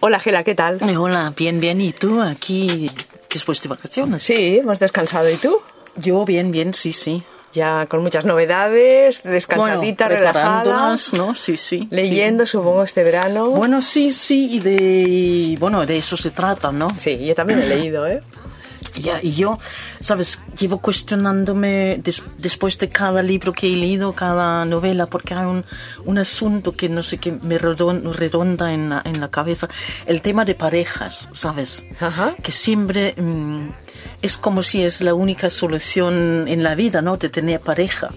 Hola Gela, ¿qué tal? Eh, Hola, bien, bien. ¿Y tú aquí después de vacaciones? Sí, hemos descansado. ¿Y tú? Yo bien, bien, sí, sí. Ya con muchas novedades, descansadita, bueno, relajada. ¿no? Sí, sí. Leyendo, sí. supongo, este verano. Bueno, sí, sí, y de, bueno, de eso se trata, ¿no? Sí, yo también he leído, ¿eh? Ya, y yo, sabes, llevo cuestionándome des, después de cada libro que he leído, cada novela, porque hay un, un asunto que no sé qué me redon, redonda en la, en la cabeza. El tema de parejas, ¿sabes? Ajá. Que siempre mmm, es como si es la única solución en la vida, ¿no? De tener pareja.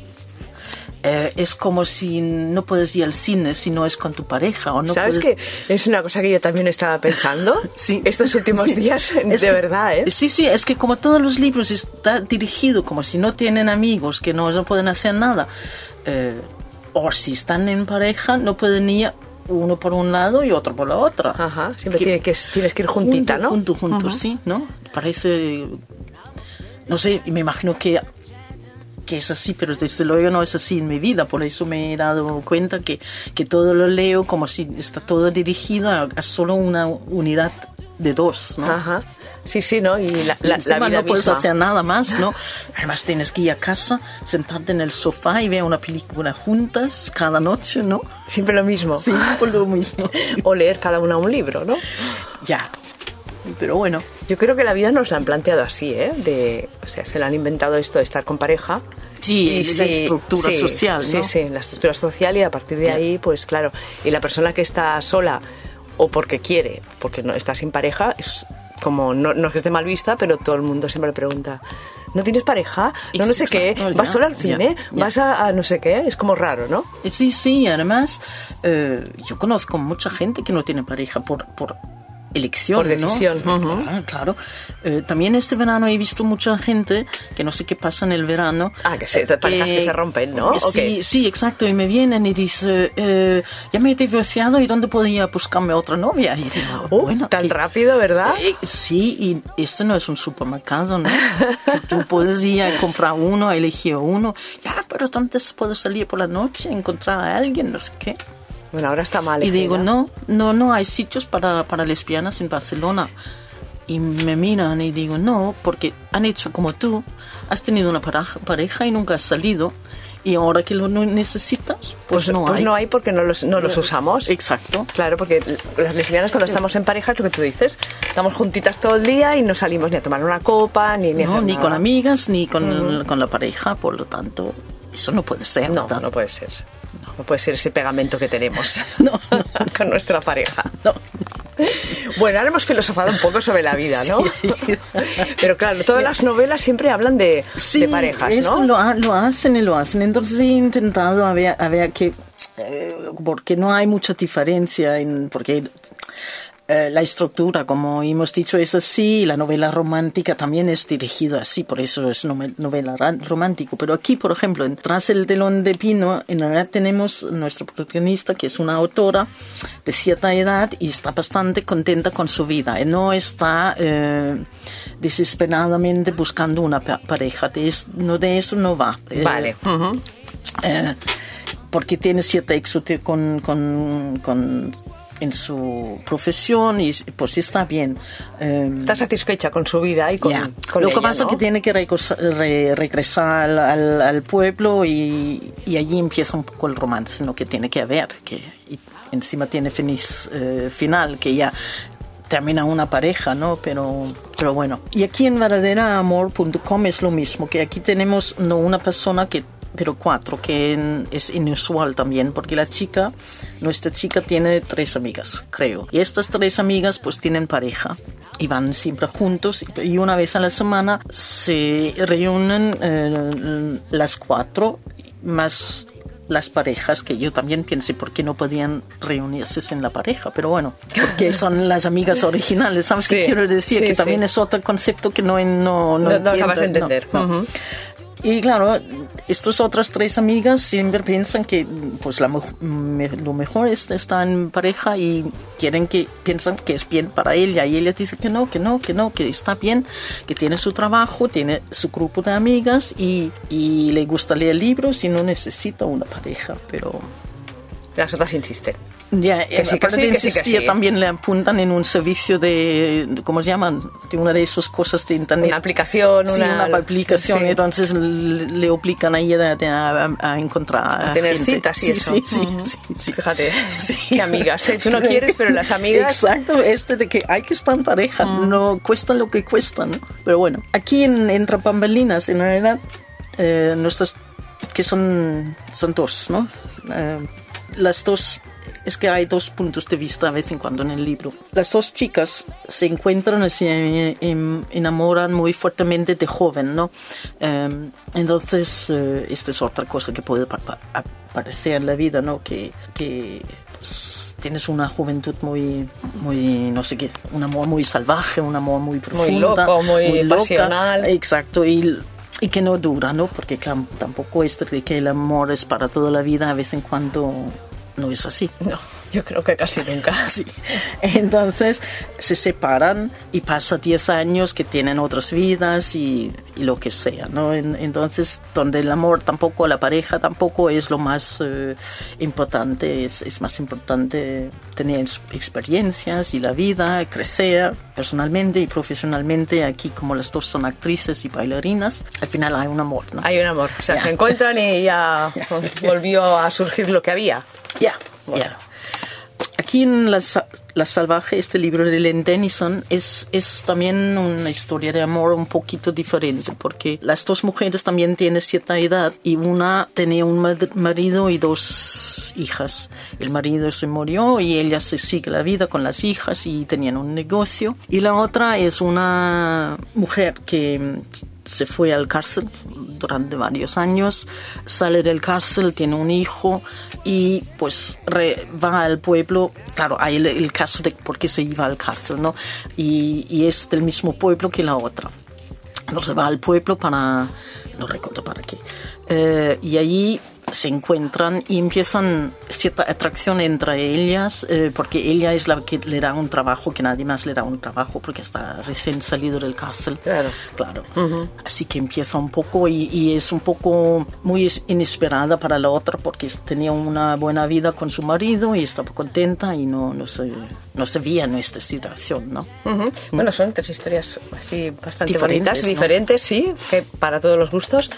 Eh, es como si no puedes ir al cine si no es con tu pareja. O no ¿Sabes puedes... que es una cosa que yo también estaba pensando sí. estos últimos sí. días? De es verdad, ¿eh? Sí, sí, es que como todos los libros está dirigido como si no tienen amigos, que no, no pueden hacer nada. Eh, o si están en pareja, no pueden ir uno por un lado y otro por la otra. Ajá, siempre que, tiene que, tienes que ir juntita, junto, ¿no? Junto, junto, uh -huh. sí, ¿no? Parece... No sé, me imagino que que es así, pero desde luego no es así en mi vida, por eso me he dado cuenta que, que todo lo leo como si está todo dirigido a, a solo una unidad de dos, ¿no? Ajá. Sí, sí, ¿no? Y la, la, y la vida no puedes misma. hacer nada más, ¿no? Además tienes que ir a casa, sentarte en el sofá y ver una película juntas cada noche, ¿no? Siempre lo mismo. Siempre lo mismo. o leer cada una un libro, ¿no? Ya. Pero bueno. Yo creo que la vida nos la han planteado así, ¿eh? De, o sea, se la han inventado esto de estar con pareja. Sí, y la sí, estructura sí, social, ¿no? Sí, sí, la estructura social y a partir de ahí, pues claro, y la persona que está sola o porque quiere, porque no está sin pareja, es como, no, no es que esté mal vista, pero todo el mundo siempre le pregunta, ¿no tienes pareja? No, no sé qué, ¿vas sola al cine? ¿Vas a, a, no sé qué? Es como raro, ¿no? Sí, sí, además, eh, yo conozco mucha gente que no tiene pareja por... por elección, Por decisión. ¿no? Uh -huh. Claro, claro. Eh, también este verano he visto mucha gente que no sé qué pasa en el verano. Ah, que se, parejas que se rompen, ¿no? Sí, okay. sí, exacto. Y me vienen y dicen, eh, ya me he divorciado y ¿dónde podía buscarme otra novia? Y digo, uh, bueno, tan que, rápido, ¿verdad? Eh, sí, y este no es un supermercado, ¿no? tú puedes ir a comprar uno, a elegir uno. Ya, pero ¿dónde puedo salir por la noche, encontrar a alguien, no sé qué? Bueno, ahora está mal. Y digo, no, no, no hay sitios para, para lesbianas en Barcelona. Y me miran y digo, no, porque han hecho como tú, has tenido una pareja, y nunca has salido. Y ahora que lo necesitas, pues, pues no pues hay. no hay porque no los, no los usamos. Exacto. Claro, porque las lesbianas cuando estamos en pareja es lo que tú dices. Estamos juntitas todo el día y no salimos ni a tomar una copa, ni, ni, no, ni nada. con amigas, ni con, -huh. con la pareja. Por lo tanto, eso no puede ser. No, no puede ser. No puede ser ese pegamento que tenemos no, no. con nuestra pareja. No. Bueno, ahora hemos filosofado un poco sobre la vida, ¿no? Sí. Pero claro, todas las novelas siempre hablan de, sí, de parejas, eso ¿no? Lo, lo, hacen y lo hacen. Entonces he intentado a ver, a ver que, eh, porque no hay mucha diferencia en, porque eh, la estructura, como hemos dicho, es así, la novela romántica también es dirigida así, por eso es novela romántico. Pero aquí, por ejemplo, tras el telón de pino, en realidad tenemos nuestra protagonista, que es una autora de cierta edad y está bastante contenta con su vida. No está eh, desesperadamente buscando una pareja. De, eso, no, de eso no va. Vale. Uh -huh. porque tiene cierta éxito con, con, con en su profesión y pues está bien. Eh, está satisfecha con su vida y con, yeah. con Lo ella, que pasa es ¿no? que tiene que regresar, re, regresar al, al, pueblo y, y, allí empieza un poco el romance, ¿no? que tiene que haber, que y encima tiene feliz eh, final, que ya termina una pareja, ¿no? Pero, pero bueno. Y aquí en verdaderaamor.com es lo mismo, que aquí tenemos no una persona que pero cuatro, que es inusual también, porque la chica, nuestra chica tiene tres amigas, creo. Y estas tres amigas pues tienen pareja y van siempre juntos y una vez a la semana se reúnen eh, las cuatro más las parejas, que yo también pensé por qué no podían reunirse en la pareja, pero bueno, porque son las amigas originales, ¿sabes sí, qué quiero decir? Sí, que también sí. es otro concepto que no no, no, no, no acabas de entender. Uh -huh. Y claro, estas otras tres amigas siempre piensan que pues la, me, lo mejor es estar en pareja y quieren que piensan que es bien para ella y ella dice que no, que no, que no, que está bien, que tiene su trabajo, tiene su grupo de amigas y, y le gusta leer libros y no necesita una pareja, pero las otras insisten. Ya, Que sí, que aparte sí, de que sí, que sí. también le apuntan en un servicio de, ¿cómo se llaman? De una de esas cosas de internet. Una aplicación, Sí, una- una aplicación, entonces le, obligan a ella a, a- a encontrar A tener gente. citas y eso. Sí, sí, Ujú. sí. Fíjate, qué amigas, ¿eh? Tú no quieres, pero las amigas... Exacto, este de que hay que estar en pareja, Mm. no cuesta lo que cuesta, ¿no? Pero bueno, aquí en Entre Pambalinas, en realidad, eh, nuestras, que son, son dos, ¿no? Eh, las dos, es que hay dos puntos de vista a vez en cuando en el libro. Las dos chicas se encuentran, se em- enamoran muy fuertemente de joven, ¿no? Eh, entonces, eh, esta es otra cosa que puede pa- pa- aparecer en la vida, ¿no? Que, que pues, tienes una juventud muy, muy, no sé qué, un amor muy salvaje, un amor muy profundo. loco, muy pasional. Exacto, y, y que no dura, ¿no? Porque claro, tampoco es de que el amor es para toda la vida, a vez en cuando no es así. No, yo creo que casi nunca. Sí. Entonces se separan y pasa 10 años que tienen otras vidas y, y lo que sea, ¿no? En- entonces, donde el amor tampoco, la pareja tampoco es lo más eh, importante, es, es más importante tener ex- experiencias y la vida, crecer personalmente y profesionalmente. Aquí, como las dos son actrices y bailarinas, al final hay un amor, ¿no? Hay un amor, o sea, se encuentran y ya volvió a surgir lo que había. Ya, Bueno. ya. Aquí en la, La Salvaje, este libro de Len Denison, es, es también una historia de amor un poquito diferente, porque las dos mujeres también tienen cierta edad y una tenía un marido y dos hijas. El marido se murió y ella se sigue la vida con las hijas y tenían un negocio. Y la otra es una mujer que se fue al cárcel durante varios años, sale del cárcel, tiene un hijo y pues re- va al pueblo. Claro, hay el, el caso de por qué se iba al cárcel, ¿no? Y, y es del mismo pueblo que la otra. Entonces va al pueblo para, no recuerdo para qué. Eh, y allí se encuentran y empiezan cierta atracción entre ellas, eh, porque ella es la que le da un trabajo, que nadie más le da un trabajo, porque está recién salido del cárcel. Claro. Claro. Así que empieza un poco y, y es un poco muy es- inesperada para la otra, porque tenía una buena vida con su marido y estaba contenta y no, no, se, no se veía en esta situación, ¿no? Ujú. Bueno, son tres historias así bastante Diferentes, bonitas, ¿no? diferentes, sí, que para todos los gustos.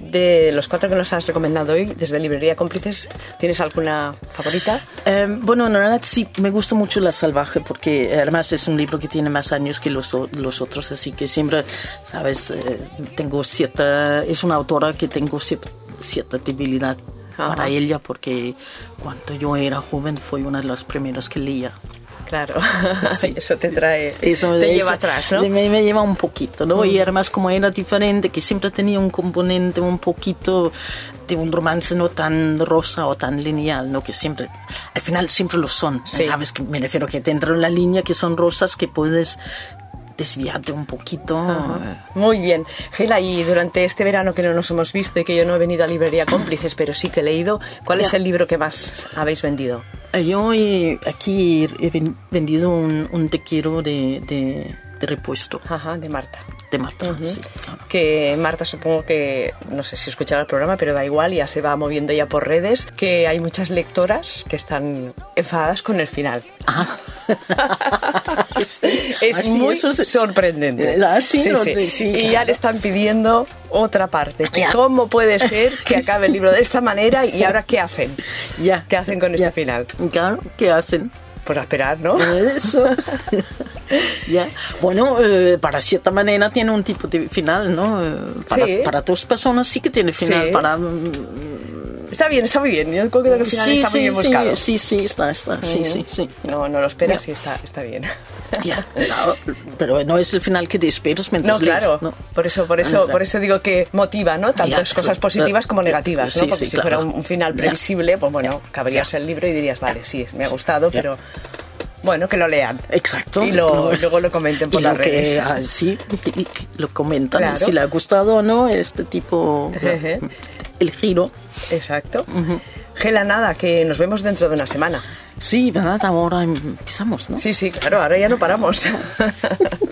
De los cuatro que nos has recomendado hoy, desde Librería Cómplices, ¿tienes alguna favorita? Eh, bueno, en realidad sí, me gusta mucho La Salvaje porque eh, además es un libro que tiene más años que los, los otros, así que siempre, sabes, eh, tengo cierta, es una autora que tengo cier- cierta debilidad Ajá. para ella porque cuando yo era joven fue una de las primeras que leía. Claro, eso te trae, Eso, te eso lleva atrás, ¿no? Me, me lleva un poquito, ¿no? Y además como era diferente, que siempre tenía un componente un poquito de un romance no tan rosa o tan lineal, ¿no? Que siempre, al final siempre lo son. Sí. ¿Sabes? Que me refiero que dentro de la línea que son rosas que puedes desviarte un poquito. Muy bien. Gela, y durante este verano que no nos hemos visto y que yo no he venido a Librería Cómplices, pero sí que he leído, ¿cuál es el libro que más habéis vendido? Eh, Yo aquí he ven- vendido un, un te quiero de, de, de repuesto, Ajá, de Marta. de Marta, sí, que Marta supongo que, no sé si escuchará el programa, pero da igual, ya se va moviendo ya por redes, que hay muchas lectoras que están enfadadas con el final. Ah. es muy se- sorprendente. Eh, sí, sí, y ya le están pidiendo otra parte. Ya. ¿Cómo puede ser que acabe el libro de esta manera y ahora qué hacen? Ya. ¿Qué hacen con este Ya. final? Claro, ¿qué hacen? Pues a esperar, ¿no? Eso. ya. Bueno, eh, para cierta manera tiene un tipo de final, ¿no? Eh, Para, Sí. para dos personas sí que tiene final. Para, mm, Está bien, está muy bien. Yo creo que el final sí, está muy sí, bien sí, buscado. sí, sí, está, está. Sí, sí, sí. No, no lo esperas Ya. y está, está bien. Ya, claro, pero no es el final que te esperas mientras No, lees, claro. ¿no? Por eso, por eso, por eso digo que motiva, ¿no? Tantas Ya, cosas positivas como negativas, ¿no? Sí, Porque sí, si claro. fuera un, final previsible, pues bueno, cabrías Ya. el libro y dirías, vale, sí, me ha gustado, pero bueno, que lo lean. Exacto. Y lo- luego lo comenten por y las lo que, redes. ah, sí, y- y lo comentan. Claro. Si le ha gustado o no este tipo. El giro. Exacto. Gela, nada, que nos vemos dentro de una semana. Sí, ¿verdad? Ahora empezamos, ¿no? Sí, sí, claro, ahora ya no paramos.